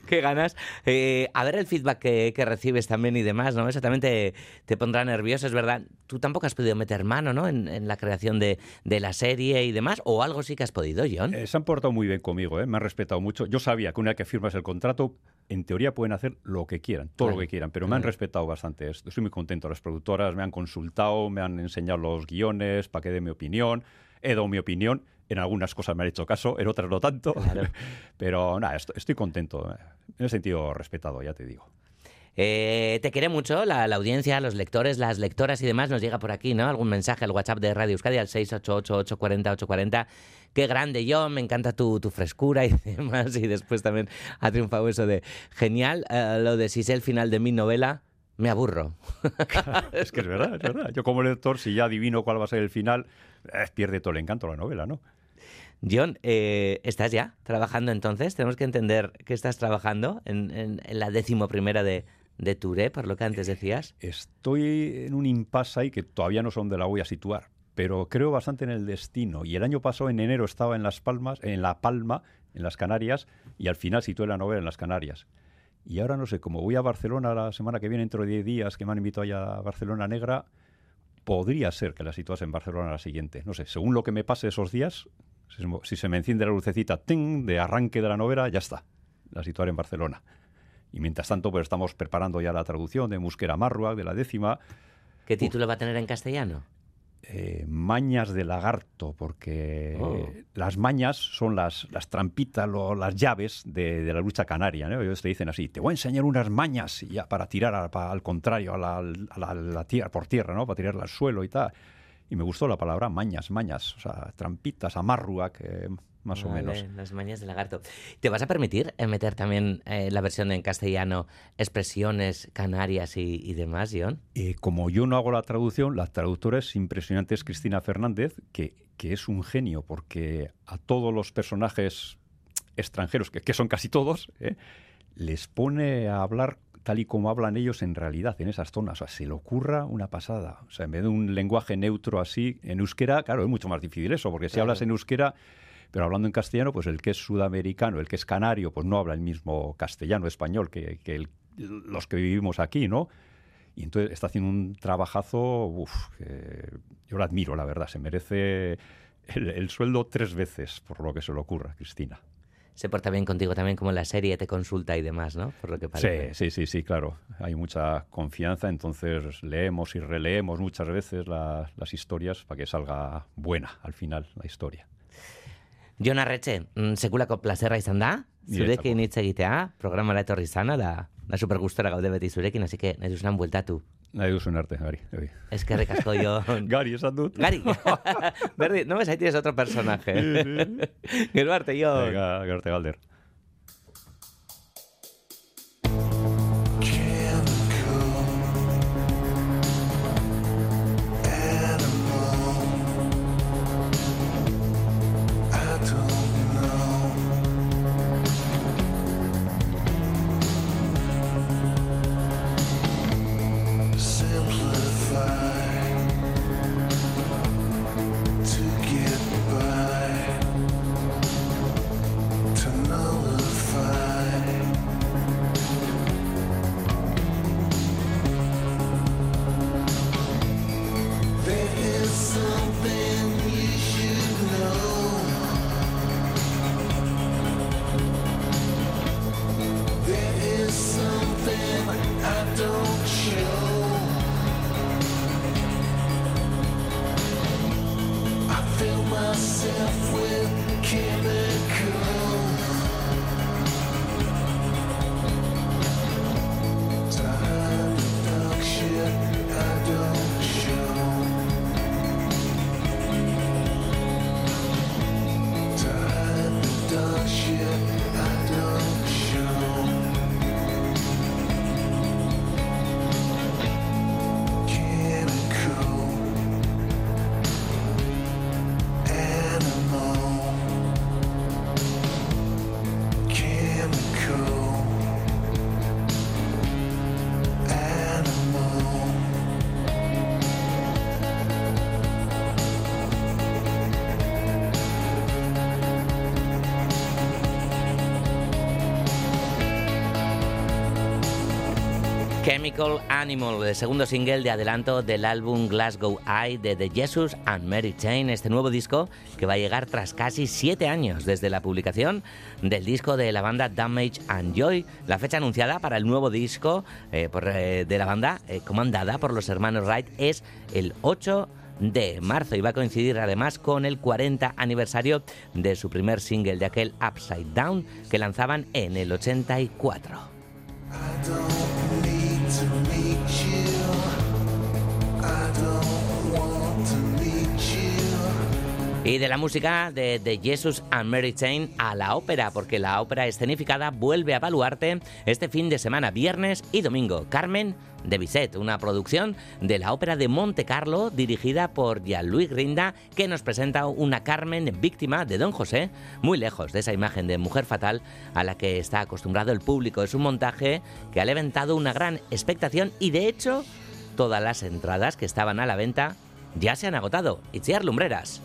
qué ganas. Eh, a ver el feedback que, recibes también y demás, ¿no? Eso también te, pondrá nervioso, es verdad. Tú tampoco has podido meter mano, ¿no? En, la creación de, la serie y demás, o algo sí que has podido, John. Eh, se han portado muy bien conmigo, ¿eh? Me han respetado mucho. Yo sabía que una vez que firmas el contrato, en teoría pueden hacer lo que quieran, todo lo que quieran, pero me han respetado bastante. Estoy muy contento. Las productoras me han consultado, me han enseñado los guiones para que dé mi opinión. He dado mi opinión en algunas cosas me han hecho caso, en otras no tanto. Pero nada, estoy, contento. En el sentido respetado, ya te digo. Eh, te quiere mucho la, audiencia, los lectores, las lectoras y demás. Nos llega por aquí, ¿no? Algún mensaje al WhatsApp de Radio Euskadi al 688-840-840. Qué grande yo, me encanta tu, frescura y demás. Y después también ha triunfado eso de genial. Eh, lo de si es el final de mi novela, me aburro. es que es verdad, es verdad. Yo como lector, si ya adivino cuál va a ser el final, eh, pierde todo el encanto la novela, ¿no? John, eh, ¿estás ya trabajando entonces? Tenemos que entender que estás trabajando en, la décimo primera de, de Touré, por lo que antes decías. Estoy en un impasse ahí que todavía no sé dónde la voy a situar, pero creo bastante en el destino. Y el año pasado, en enero, estaba en Las Palmas, en La Palma, en las Canarias, y al final situé la novela en las Canarias. Y ahora no sé, como voy a Barcelona la semana que viene, dentro de 10 días, que me han invitado allá a Barcelona Negra, podría ser que la situase en Barcelona la siguiente. No sé, según lo que me pase esos días, si se me enciende la lucecita ting, de arranque de la novela, ya está. La situaré en Barcelona. Y mientras tanto, pues estamos preparando ya la traducción de Musquera Marruac, de la décima. ¿Qué título va a tener en castellano? Eh, mañas de lagarto, porque oh. las mañas son las, las trampitas, las llaves de, la lucha canaria. ¿no? Ellos te dicen así, te voy a enseñar unas mañas ya para tirar al contrario, a la, tierra, por tierra, ¿no? para tirarla al suelo y tal. Y me gustó la palabra mañas, mañas, o sea, trampitas, amarrua, que más o menos. Las mañas de lagarto. ¿Te vas a permitir eh, meter también eh, la versión en castellano, expresiones canarias y, demás, John? Eh, como yo no hago la traducción, la traductora es impresionante, es Cristina Fernández, que, que es un genio, porque a todos los personajes extranjeros, que, que son casi todos, les pone a hablar tal y como hablan ellos en realidad en esas zonas. O sea, se le ocurra una pasada. O sea, en vez de un lenguaje neutro así, en euskera, claro, es mucho más difícil eso, porque si hablas en euskera, pero hablando en castellano, pues el que es sudamericano, el que es canario, pues no habla el mismo castellano español que, los que vivimos aquí, ¿no? Y entonces está haciendo un trabajazo, uff, yo lo admiro, la verdad, se merece el sueldo tres veces por lo que se le ocurra, Cristina se porta bien contigo también como en la serie, te consulta y demás, ¿no? Por lo que parece. Sí, sí, sí, sí, claro. Hay mucha confianza, entonces leemos y releemos muchas veces las historias para que salga buena al final la historia. Jon Arretxe, mm, sekulako plazerra izan da, zurekin hitz egitea, programara etorri zana, da, da supergustora gaude beti zurekin, así que nahi duzunan bueltatu. Nahi duzun arte, Gari. Es que recasco yo. Gari, esan dut. Gari. Berdi, no me tienes otro personaje. Gero arte, yo. Venga, gero arte, Galder. fill myself with chemicals. Chemical Animal, el segundo single de adelanto del álbum Glasgow Eye de The Jesus and Mary Chain, este nuevo disco que va a llegar tras casi siete años desde la publicación del disco de la banda Damage and Joy. La fecha anunciada para el nuevo disco eh, eh, de la banda, eh, comandada por los hermanos Wright, es el 8 de marzo y va a coincidir además con el 40 aniversario de su primer single de aquel Upside Down que lanzaban en el 84. for me. Y de la música de, The Jesus and Mary Chain a la ópera, porque la ópera escenificada vuelve a Baluarte este fin de semana, viernes y domingo. Carmen de Bizet, una producción de la ópera de Monte Carlo dirigida por Jean-Louis Grinda, que nos presenta una Carmen víctima de Don José, muy lejos de esa imagen de mujer fatal a la que está acostumbrado el público. Es un montaje que ha levantado una gran expectación y de hecho todas las entradas que estaban a la venta ya se han agotado. Itziar Lumbreras.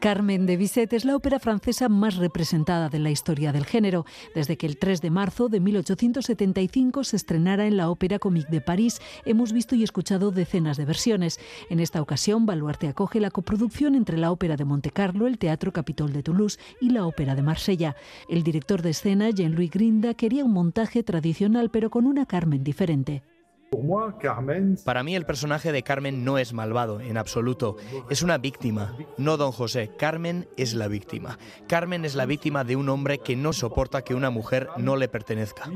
Carmen de Bizet es la ópera francesa más representada de la historia del género, desde que el 3 de marzo de 1875 se estrenara en la Ópera Comique de París. Hemos visto y escuchado decenas de versiones. En esta ocasión, Baluarte acoge la coproducción entre la Ópera de Montecarlo, el Teatro Capitol de Toulouse y la Ópera de Marsella. El director de escena, Jean-Louis Grinda, quería un montaje tradicional pero con una Carmen diferente. Para mí el personaje de Carmen no es malvado, en absoluto. Es una víctima, no don José. Carmen es la víctima. Carmen es la víctima de un hombre que no soporta que una mujer no le pertenezca.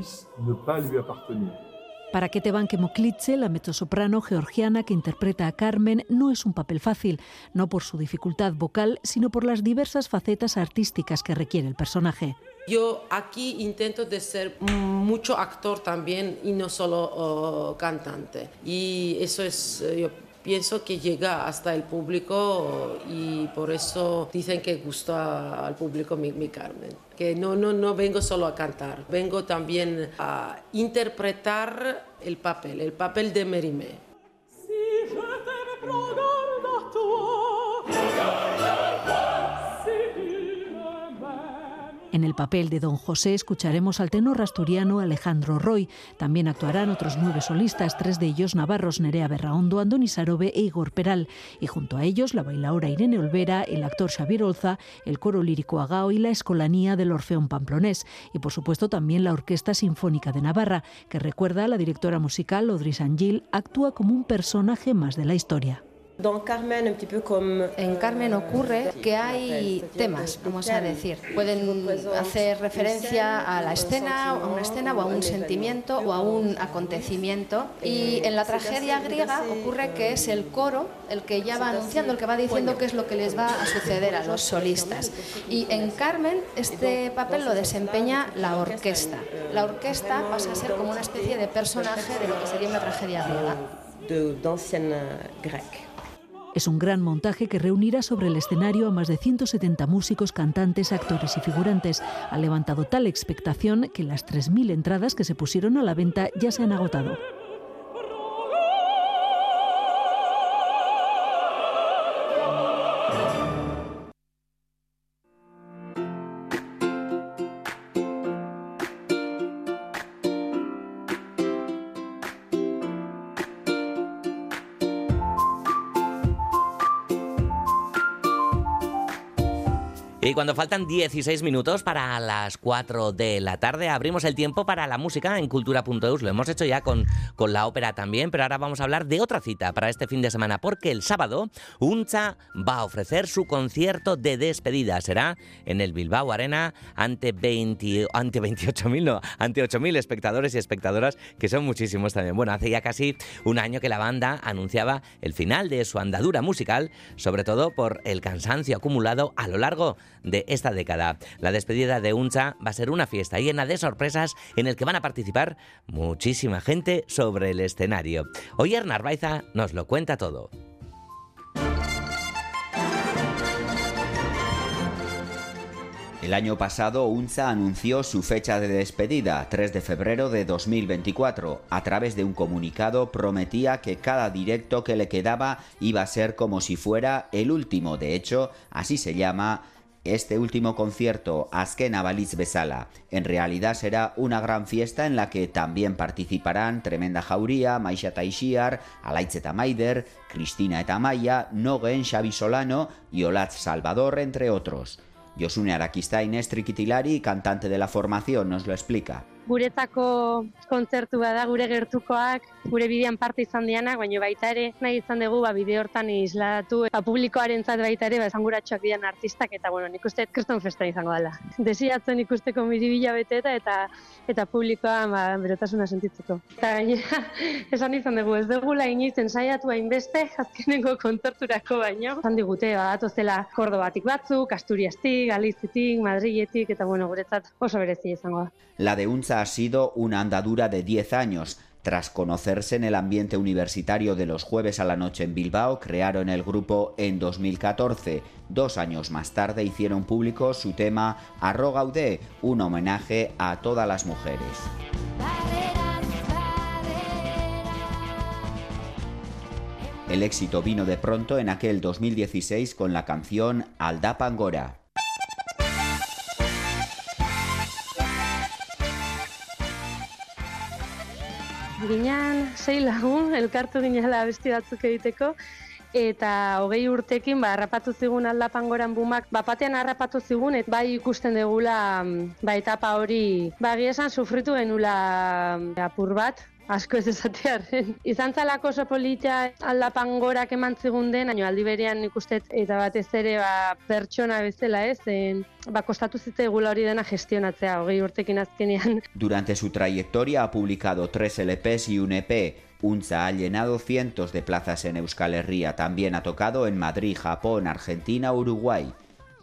Para que te banque Moklitze, la mezzosoprano georgiana que interpreta a Carmen, no es un papel fácil, no por su dificultad vocal, sino por las diversas facetas artísticas que requiere el personaje. Yo aquí intento de ser mucho actor también y no solo oh, cantante. Y eso es, eh, yo pienso que llega hasta el público y por eso dicen que gusta al público mi, Carmen. Que no, no, no vengo solo a cantar, vengo también a interpretar el papel, el papel de Merimé. En el papel de Don José escucharemos al tenor asturiano Alejandro Roy. También actuarán otros nueve solistas, tres de ellos navarros, Nerea Berraondo, Andoni Sarobe e Igor Peral. Y junto a ellos la bailaora Irene Olvera, el actor Xavier Olza, el coro lírico Agao y la escolanía del Orfeón Pamplonés. Y por supuesto también la Orquesta Sinfónica de Navarra, que recuerda a la directora musical Audrey Sangil, actúa como un personaje más de la historia. En Carmen ocurre que hay temas, vamos a decir. Pueden hacer referencia a la escena, a una escena o a un sentimiento o a un acontecimiento. Y en la tragedia griega ocurre que es el coro el que ya va anunciando, el que va diciendo qué es lo que les va a suceder a los solistas. Y en Carmen este papel lo desempeña la orquesta. La orquesta pasa a ser como una especie de personaje de lo que sería una tragedia griega. Es un gran montaje que reunirá sobre el escenario a más de 170 músicos, cantantes, actores y figurantes. Ha levantado tal expectación que las 3.000 entradas que se pusieron a la venta ya se han agotado. Y cuando faltan 16 minutos para las 4 de la tarde, abrimos el tiempo para la música en cultura.eus. Lo hemos hecho ya con, con la ópera también, pero ahora vamos a hablar de otra cita para este fin de semana, porque el sábado Uncha va a ofrecer su concierto de despedida. Será en el Bilbao Arena ante, 20, ante 28.000, no, ante 8.000 espectadores y espectadoras, que son muchísimos también. Bueno, hace ya casi un año que la banda anunciaba el final de su andadura musical, sobre todo por el cansancio acumulado a lo largo de esta década. La despedida de Uncha va a ser una fiesta llena de sorpresas en el que van a participar muchísima gente sobre el escenario. Hoy Hernán Baiza nos lo cuenta todo. El año pasado, UNZA anunció su fecha de despedida, 3 de febrero de 2024. A través de un comunicado prometía que cada directo que le quedaba iba a ser como si fuera el último. De hecho, así se llama este último concierto, Askena Baliz Besala, en realidad será una gran fiesta en la que también participarán Tremenda Jauría, Maisha Taixiar, Alaitz Maider, Cristina Etamaya, Nogen Xavi Solano y Olatz Salvador, entre otros. Josune Arakistain es cantante de la formación, nos lo explica. Guretzako kontzertua da, gure gertukoak, gure bidean parte izan dianak, baina baita ere nahi izan dugu ba, bide hortan isladatu, ba, publikoaren zat baita ere, ba, esanguratxoak dian artistak, eta bueno, nik uste kriston festa izango dela. Desiatzen ikusteko miribila bete eta eta publikoa ba, berotasuna sentitzeko. Eta gainera, esan izan dugu, ez dugu lain izan saiatu hainbeste, azkenengo kontzerturako baino. Zan digute, ba, zela Kordobatik batzuk, Asturiastik, Galizitik, Madriletik, eta bueno, guretzat oso berezi izango da. La de Ha sido una andadura de 10 años. Tras conocerse en el ambiente universitario de los jueves a la noche en Bilbao, crearon el grupo en 2014. Dos años más tarde hicieron público su tema Arrogaudé, un homenaje a todas las mujeres. El éxito vino de pronto en aquel 2016 con la canción Alda Pangora. Sei lagun, elkartu ginela besti batzuk egiteko, eta hogei urtekin ba, harrapatu zigun aldapangoran bumak, ba, batean harrapatu zigun, et bai ikusten degula ba, etapa hori, ba, esan sufritu genula apur bat, asko ez esatearen. Izan zalako oso polita aldapan gorak eman zigun den, baina aldi berean ikustet eta batez ere ba, pertsona bezala ez, en, ba, kostatu zite gula hori dena gestionatzea, hogei urtekin azkenean. Durante su trayectoria ha publicado tres LPs y un EP. Unza ha llenado cientos de plazas en Euskal Herria, también ha tocado en Madrid, Japón, Argentina, Uruguay.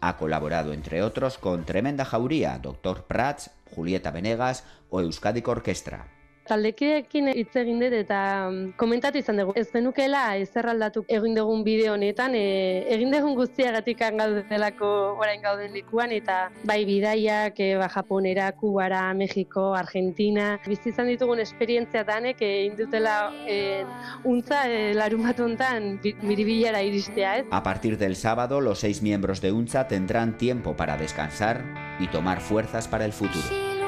Ha colaborado, entre otros, con Tremenda Jauría, Dr. Prats, Julieta Venegas o Euskadi Orquestra. Taldekideekin hitz egin dut eta mm, komentatu izan dugu. Ez genukela ezer aldatu egin dugun bideo honetan, e, egin dugun guztiagatik gaudelako orain gauden likuan eta bai bidaiak, e, ba, Japonera, Kubara, Mexiko, Argentina, bizi izan ditugun esperientzia danek egin dutela e, untza e, larun bat hontan miribilara iristea, ez? A partir del sábado, los seis miembros de UNZA tendrán tiempo para descansar y tomar fuerzas para el futuro.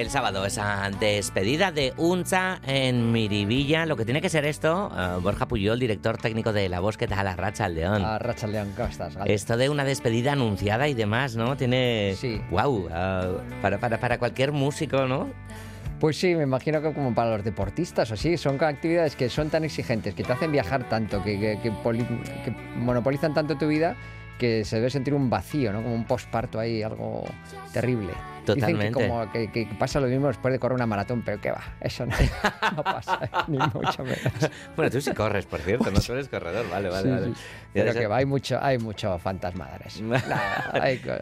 El sábado, esa despedida de Unza en Miribilla. Lo que tiene que ser esto, uh, Borja Puyol, director técnico de La Voz, ¿qué tal? A Racha al León. A Racha al León, ¿cómo estás? Esto de una despedida anunciada y demás, ¿no? Tiene... Sí. ¡Wow! Uh, para, para, para cualquier músico, ¿no? Pues sí, me imagino que como para los deportistas o sí, son actividades que son tan exigentes, que te hacen viajar tanto, que, que, que, que monopolizan tanto tu vida, que se debe sentir un vacío, ¿no? Como un posparto ahí, algo terrible. Totalmente. Dicen que, como que, que pasa lo mismo después de correr una maratón, pero qué va, eso no, no pasa, ni mucho menos. Bueno, tú sí corres, por cierto, no tú eres corredor, vale, vale, Sí, vale. sí. Pero que va, hay mucho, hay mucho fantasmadres.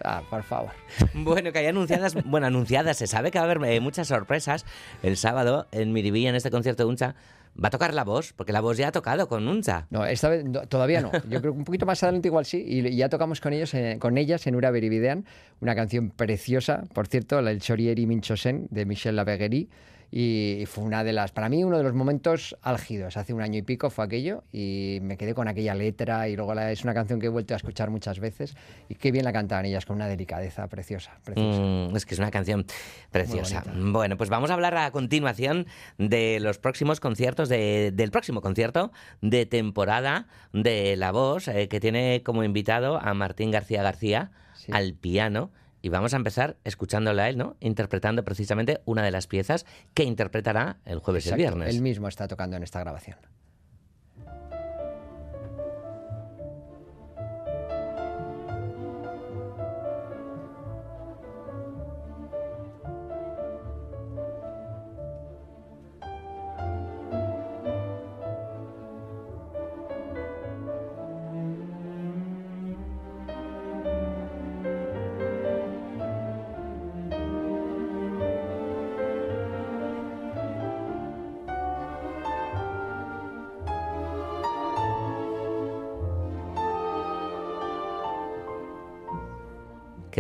Ah, por favor. Bueno, que hay anunciadas, bueno, anunciadas, se sabe que va a haber eh, muchas sorpresas el sábado en Miribilla, en este concierto de Uncha. Va a tocar la voz, porque la voz ya ha tocado con Uncha. No, esta vez todavía no. Yo creo que un poquito más adelante igual sí. Y ya tocamos con ellos, eh, con ellas en Ura Beribidean, una canción preciosa, por cierto, la El Chorieri Minchosen de Michel Laveguerie. Y fue una de las, para mí, uno de los momentos álgidos. Hace un año y pico fue aquello y me quedé con aquella letra y luego la- es una canción que he vuelto a escuchar muchas veces y qué bien la cantaban ellas con una delicadeza preciosa. preciosa. Mm, es que es una canción preciosa. Bueno, pues vamos a hablar a continuación de los próximos conciertos, de- del próximo concierto de temporada de La Voz, eh, que tiene como invitado a Martín García García al piano. Y vamos a empezar escuchándole a él, ¿no? Interpretando precisamente una de las piezas que interpretará el jueves y el viernes. Él mismo está tocando en esta grabación.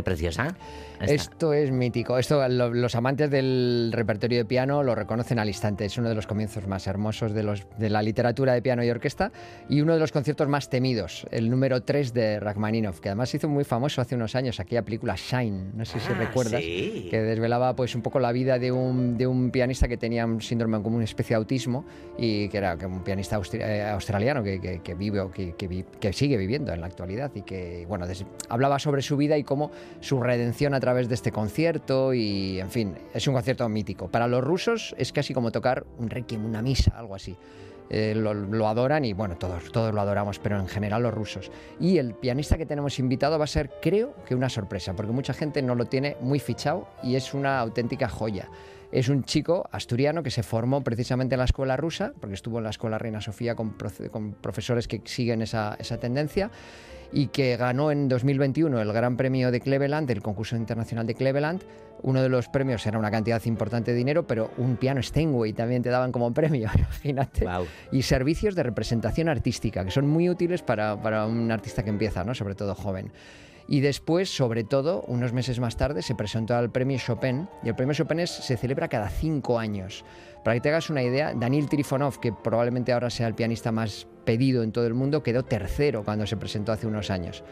Qué preciosa. Esta. Esto es mítico. Esto lo- los amantes del repertorio de piano lo reconocen al instante. Es uno de los comienzos más hermosos de, los, de la literatura de piano y orquesta y uno de los conciertos más temidos. El número 3 de Rachmaninoff, que además hizo muy famoso hace unos años aquella película Shine. No sé si Ah, recuerdas. sí. Que desvelaba pues un poco la vida de un, de un pianista que tenía un síndrome como una especie de autismo y que era un pianista eh, australiano que, que- que vive o que, que sigue viviendo en la actualidad y que bueno des- hablaba sobre su vida y cómo su redención a través de este concierto y en fin es un concierto mítico para los rusos es casi como tocar un requiem una misa algo así Eh, lo, adoran y bueno, todos, todos lo adoramos, pero en general los rusos. Y el pianista que tenemos invitado va a ser, creo que una sorpresa, porque mucha gente no lo tiene muy fichado y es una auténtica joya. Es un chico asturiano que se formó precisamente en la escuela rusa, porque estuvo en la escuela Reina Sofía con, con profesores que siguen esa, esa tendencia y que ganó en 2021 el Gran Premio de Cleveland, el concurso internacional de Cleveland. Uno de los premios era una cantidad importante de dinero, pero un piano Steinway también te daban como premio, imagínate. Y servicios de representación artística, que son muy útiles para, para un artista que empieza, ¿no? sobre todo joven. Y después, sobre todo, unos meses más tarde, se presentó al premio Chopin. Y el premio Chopin es- se celebra cada cinco años. Para que te hagas una idea, Daniel Trifonov, que probablemente ahora sea el pianista más pedido en todo el mundo, quedó tercero cuando se presentó hace unos años.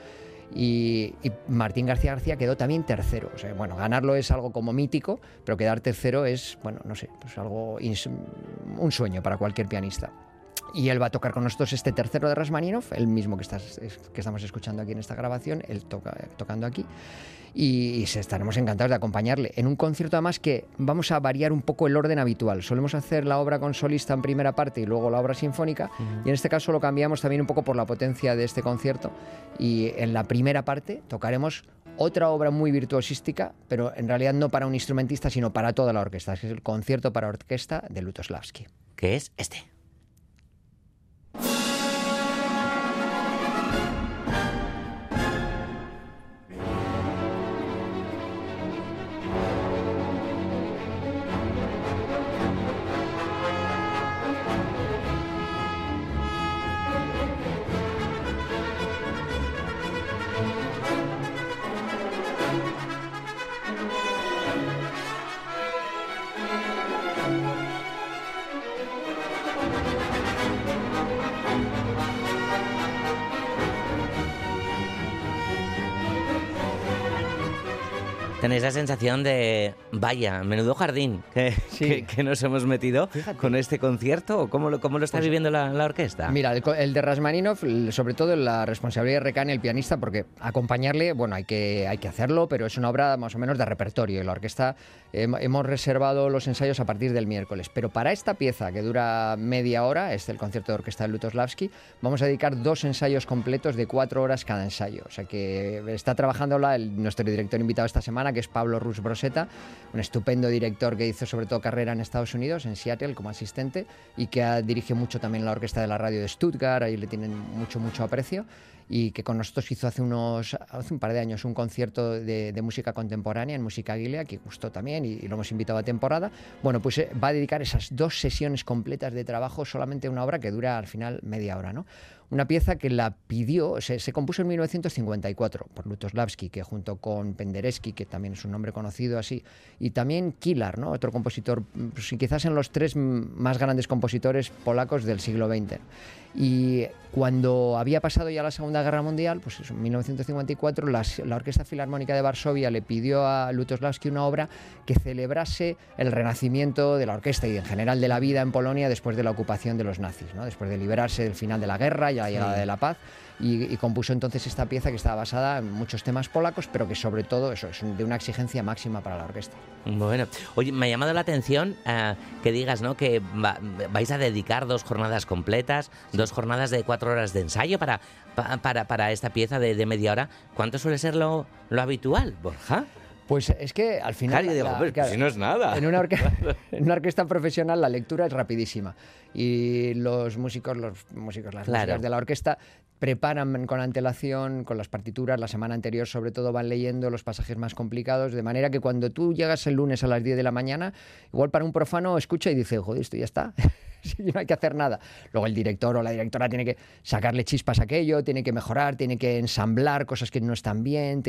Y, y Martín García García quedó también tercero. O sea, bueno, ganarlo es algo como mítico, pero quedar tercero es, bueno, no sé, pues algo, un sueño para cualquier pianista. Y él va a tocar con nosotros este tercero de Rasmaninov, el mismo que, estás, es- que estamos escuchando aquí en esta grabación, él toca, tocando aquí. Y, y estaremos encantados de acompañarle en un concierto además que vamos a variar un poco el orden habitual. Solemos hacer la obra con solista en primera parte y luego la obra sinfónica y en este caso lo cambiamos también un poco por la potencia de este concierto y en la primera parte tocaremos otra obra muy virtuosística, pero en realidad no para un instrumentista, sino para toda la orquesta. Es el concierto para orquesta de Lutoslavski. Que es este. you Tenéis la sensación de, vaya, menudo jardín que, que- que nos hemos metido con este concierto. ¿O ¿Cómo lo, cómo lo está Pues viviendo la, la orquesta? Mira, el, de Rasmaninov, sobre todo la responsabilidad recae en el pianista, porque acompañarle, bueno, hay que, hay que hacerlo, pero es una obra más o menos de repertorio. Y la orquesta hem- hemos reservado los ensayos a partir del miércoles. Pero para esta pieza, que dura media hora, es el concierto de orquesta de Lutoslavski, vamos a dedicar dos ensayos completos de cuatro horas cada ensayo. O sea que está trabajándola el- nuestro director invitado esta semana, Smetana, es Pablo Rus Broseta, un estupendo director que hizo sobre todo carrera en Estados Unidos, en Seattle, como asistente, y que dirige mucho también la orquesta de la radio de Stuttgart, ahí le tienen mucho, mucho aprecio y que con nosotros hizo hace unos hace un par de años un concierto de, música contemporánea en Música Aguilea, que gustó también y, lo hemos invitado a temporada. Bueno, pues eh, va a dedicar esas dos sesiones completas de trabajo solamente a una obra que dura al final media hora, ¿no? Una pieza que la pidió, se, compuso en 1954 por Lutoslavski, que junto con Penderecki, que también es un nombre conocido así, y también Kilar, ¿no? otro compositor, pues, quizás en los tres más grandes compositores polacos del siglo XX. Y cuando había pasado ya la Segunda Guerra Mundial, pues en 1954, la, Orquesta Filarmónica de Varsovia le pidió a Lutoslavski una obra que celebrase el renacimiento de la orquesta y en general de la vida en Polonia después de la ocupación de los nazis, ¿no? después de liberarse del final de la guerra la llegada de la paz y, compuso entonces esta pieza que estaba basada en muchos temas polacos, pero que sobre todo eso es de una exigencia máxima para la orquesta. Bueno, oye, me ha llamado la atención eh, que digas, ¿no? Que vais a dedicar dos jornadas completas, dos jornadas de cuatro horas de ensayo para, para, para esta pieza de, media hora. ¿Cuánto suele ser lo, lo habitual, Borja? Pues es que al final. si no es nada. En una, en una, orquesta profesional la lectura es rapidísima. Y los músicos, los músicos, las músicas de la orquesta preparan con antelación, con las partituras, la semana anterior sobre todo van leyendo los pasajes más complicados, de manera que cuando tú llegas el lunes a las 10 de la mañana, igual para un profano escucha y dice, joder, esto ya está. no hay que hacer nada. Luego el director o la directora tiene que sacarle chispas a aquello, tiene que mejorar, tiene que ensamblar cosas que no están bien,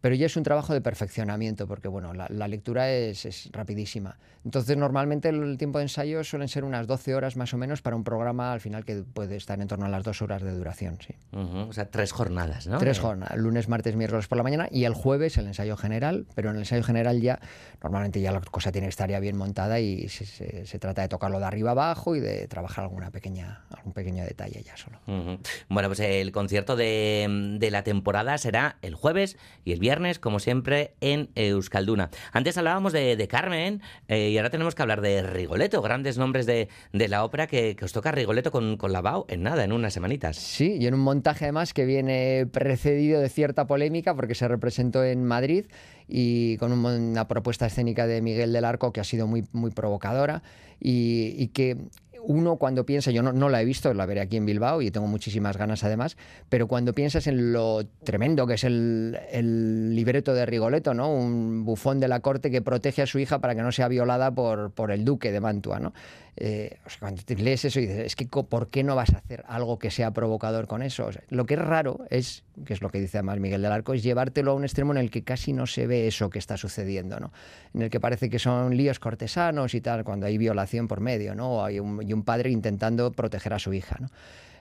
pero ya es un trabajo de perfeccionamiento, porque bueno, la, lectura es, rapidísima. Entonces normalmente el tiempo de ensayo suelen ser unas 12 horas más o menos para un programa al final que puede estar en torno a las dos horas de duración. Sí. O sea, tres jornadas, ¿no? Tres jornadas, lunes, martes, miércoles por la mañana y el jueves el ensayo general, pero en el ensayo general ya normalmente ya la cosa tiene que estar ya bien montada y se, se trata de tocarlo de arriba abajo y de trabajar alguna pequeña, algún pequeño detalle ya solo. Bueno, pues el concierto de, la temporada será el jueves y el viernes, como siempre, en Euskalduna. Antes hablábamos de, Carmen eh, y ahora tenemos que hablar de Rigoletto, grandes nombres de, la ópera que, os toca Rigoletto con, con Lavao en nada, en unas semanitas. Sí, y en un montaje además que viene precedido de cierta polémica porque se representó en Madrid y con una propuesta escénica de Miguel del Arco que ha sido muy, muy provocadora y, que uno cuando piensa, yo no, no, la he visto, la veré aquí en Bilbao y tengo muchísimas ganas además, pero cuando piensas en lo tremendo que es el, el, libreto de Rigoletto, ¿no? un bufón de la corte que protege a su hija para que no sea violada por, por el duque de Mantua. ¿no? Eh, cuando lees eso y dices, es que ¿por qué no vas a hacer algo que sea provocador con eso? lo que es raro es, que es lo que dice además Miguel del Arco, es llevártelo a un extremo en el que casi no se ve eso que está sucediendo, ¿no? En el que parece que son líos cortesanos y tal, cuando hay violación por medio, ¿no? Hay un, un padre intentando proteger a su hija, ¿no?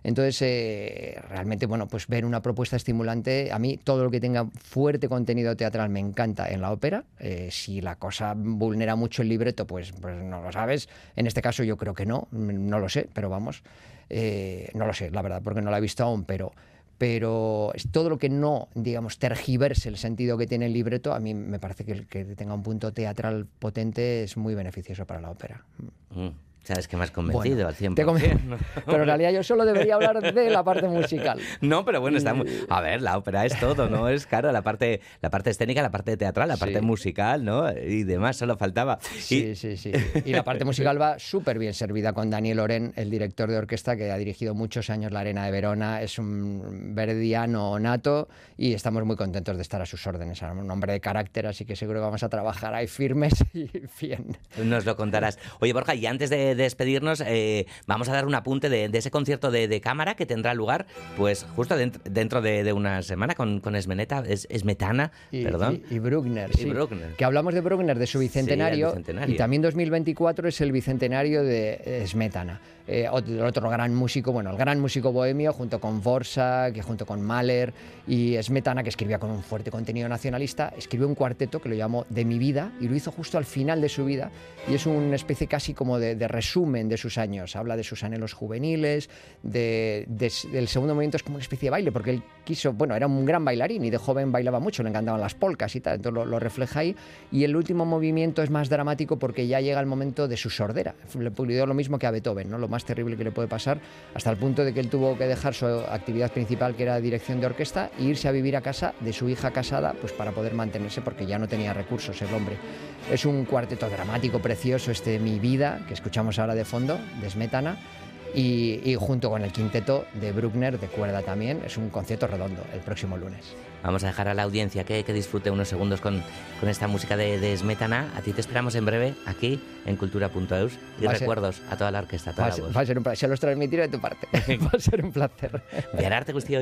Entonces, eh, realmente, bueno, pues ver una propuesta estimulante, a mí todo lo que tenga fuerte contenido teatral me encanta en la ópera. Eh, si la cosa vulnera mucho el libreto, pues, pues no lo sabes. En este caso yo creo que no, no lo sé, pero vamos, eh, no lo sé, la verdad, porque no la he visto aún, pero pero todo lo que no, digamos, tergiverse el sentido que tiene el libreto, a mí me parece que el que tenga un punto teatral potente es muy beneficioso para la ópera. Mm. Sabes que me has convencido al 100%. Pero en realidad yo solo debería hablar de la parte musical. No, pero bueno, está muy... A ver, la ópera es todo, ¿no? Es claro, la parte, la parte escénica, la parte teatral, la parte musical, ¿no? Y demás, solo faltaba. Sí, sí, sí. Y la parte musical va súper bien servida con Daniel Oren, el director de orquesta que ha dirigido muchos años la Arena de Verona. Es un verdiano nato y estamos muy contentos de estar a sus órdenes. Es un hombre de carácter, así que seguro que vamos a trabajar ahí firmes y bien. Nos lo contarás. Oye, Borja, y antes de despedirnos, eh, vamos a dar un apunte de, ese concierto de, cámara que tendrá lugar, pues justo dentro, de, una semana con, con Esmeneta, es, Esmetana, y, perdón. Y, Bruckner, sí. Que hablamos de Bruckner, de su bicentenario, y también 2024 es el bicentenario de Esmetana. Eh, otro, gran músico, bueno, el gran músico bohemio, junto con Borsa, que junto con Mahler y Smetana, que escribía con un fuerte contenido nacionalista, escribió un cuarteto que lo llamó De mi vida y lo hizo justo al final de su vida y es una especie casi como de, de resumen de sus años. Habla de sus anhelos juveniles, de, del segundo movimiento es como una especie de baile, porque él quiso, bueno, era un gran bailarín y de joven bailaba mucho, le encantaban las polcas y tal, entonces lo, refleja ahí. Y el último movimiento es más dramático porque ya llega el momento de su sordera. Le pulió lo mismo que a Beethoven, ¿no? lo más terrible que le puede pasar, hasta el punto de que él tuvo que dejar su actividad principal, que era dirección de orquesta, e irse a vivir a casa de su hija casada, pues para poder mantenerse, porque ya no tenía recursos el hombre. Es un cuarteto dramático precioso, este Mi Vida, que escuchamos ahora de fondo, de Smetana y, junto con el quinteto de Bruckner de cuerda también. Es un concierto redondo el próximo lunes. Vamos a dejar a la audiencia que, que disfrute unos segundos con, con esta música de, de, Smetana. A ti te esperamos en breve aquí en cultura.eus. Y recuerdos a toda la orquesta, a toda va la voz. Va a ser un placer. Se los transmitiré de tu parte. va a ser un placer. Viararte, Gustio.